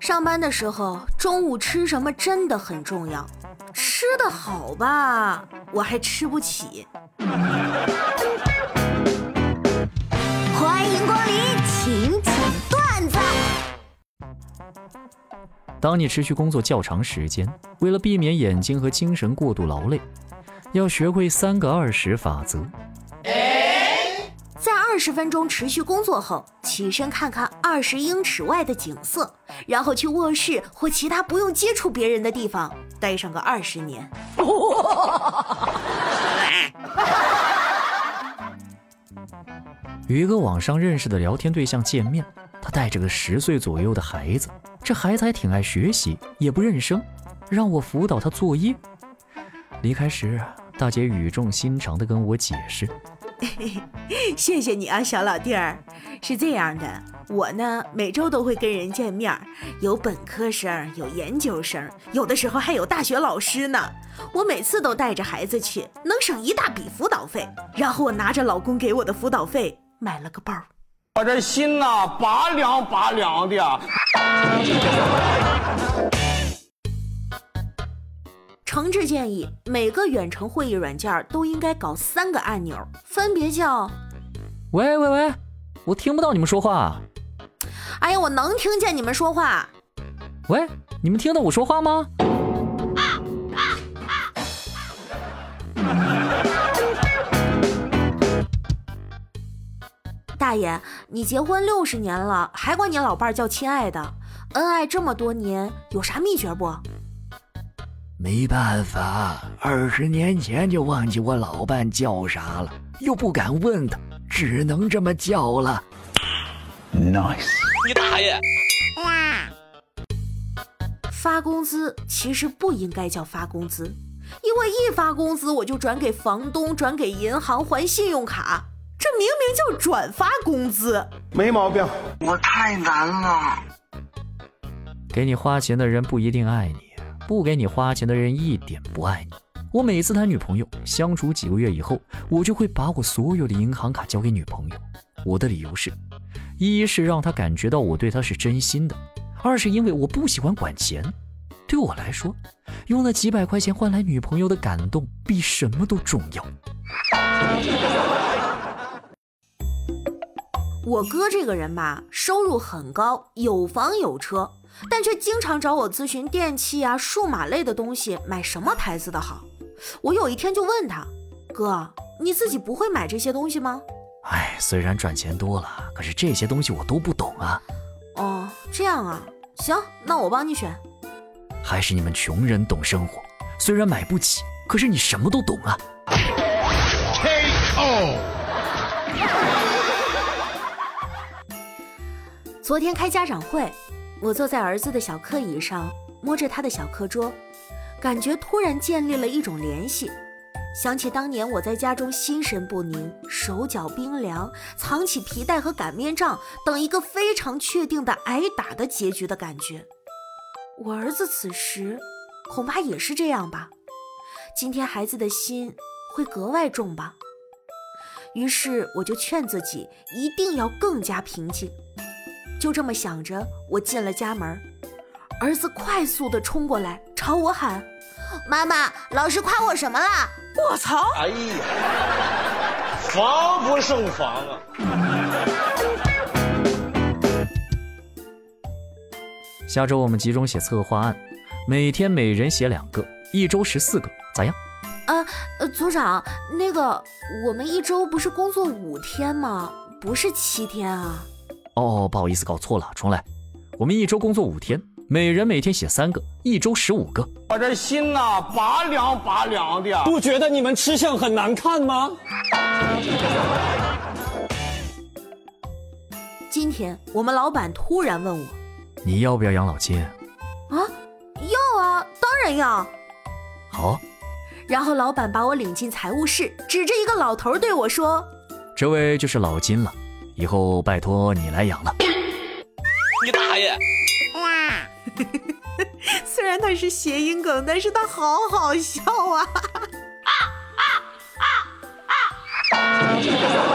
上班的时候，中午吃什么真的很重要。吃的好吧，我还吃不起。欢迎光临，请讲段子。当你持续工作较长时间，为了避免眼睛和精神过度劳累，要学会三个二十法则。在二十分钟持续工作后，起身看看二十英尺外的景色，然后去卧室或其他不用接触别人的地方待上个二十年。与一个网上认识的聊天对象见面，他带着个十岁左右的孩子，这孩子还挺爱学习，也不认生，让我辅导他作业。离开时，大姐语重心长地跟我解释。谢谢你啊，小老弟儿。是这样的，我呢每周都会跟人见面，有本科生，有研究生，有的时候还有大学老师呢。我每次都带着孩子去，能省一大笔辅导费。然后我拿着老公给我的辅导费买了个包。我这心呐，拔凉拔凉的。诚挚建议，每个远程会议软件都应该搞三个按钮，分别叫：喂喂喂，我听不到你们说话。哎呀，我能听见你们说话。喂，你们听到我说话吗？大爷，你结婚六十年了，还管你老伴叫亲爱的，恩爱这么多年，有啥秘诀不？没办法，二十年前就忘记我老伴叫啥了，又不敢问他，只能这么叫了。Nice，你大爷！发工资其实不应该叫发工资，因为一发工资我就转给房东，转给银行还信用卡，这明明叫转发工资，没毛病。我太难了。给你花钱的人不一定爱你。不给你花钱的人一点不爱你。我每次谈女朋友，相处几个月以后，我就会把我所有的银行卡交给女朋友。我的理由是：一是让她感觉到我对她是真心的；二是因为我不喜欢管钱。对我来说，用那几百块钱换来女朋友的感动，比什么都重要。我哥这个人吧，收入很高，有房有车。但却经常找我咨询电器啊、数码类的东西，买什么牌子的好。我有一天就问他：“哥，你自己不会买这些东西吗？”哎，虽然赚钱多了，可是这些东西我都不懂啊。哦，这样啊，行，那我帮你选。还是你们穷人懂生活，虽然买不起，可是你什么都懂啊。K.O. 昨天开家长会。我坐在儿子的小课椅上，摸着他的小课桌，感觉突然建立了一种联系，想起当年我在家中心神不宁、手脚冰凉，藏起皮带和擀面杖，等一个非常确定的挨打的结局的感觉。我儿子此时恐怕也是这样吧。今天孩子的心会格外重吧。于是我就劝自己一定要更加平静。就这么想着，我进了家门，儿子快速的冲过来，朝我喊：“妈妈，老师夸我什么了？”我操！哎呀，防不胜防啊！下周我们集中写策划案，每天每人写两个，一周十四个，咋样？啊，组长，那个我们一周不是工作五天吗？不是七天啊。哦，不好意思，搞错了，重来。我们一周工作五天，每人每天写三个，一周十五个。我这心呐，拔凉拔凉的。不觉得你们吃相很难看吗？今天我们老板突然问我：“你要不要养老金？”啊，要啊，当然要。好。然后老板把我领进财务室，指着一个老头对我说：“这位就是老金了。”以后拜托你来养了。你大爷！虽然他是谐音梗，但是他好好笑啊！啊啊啊啊！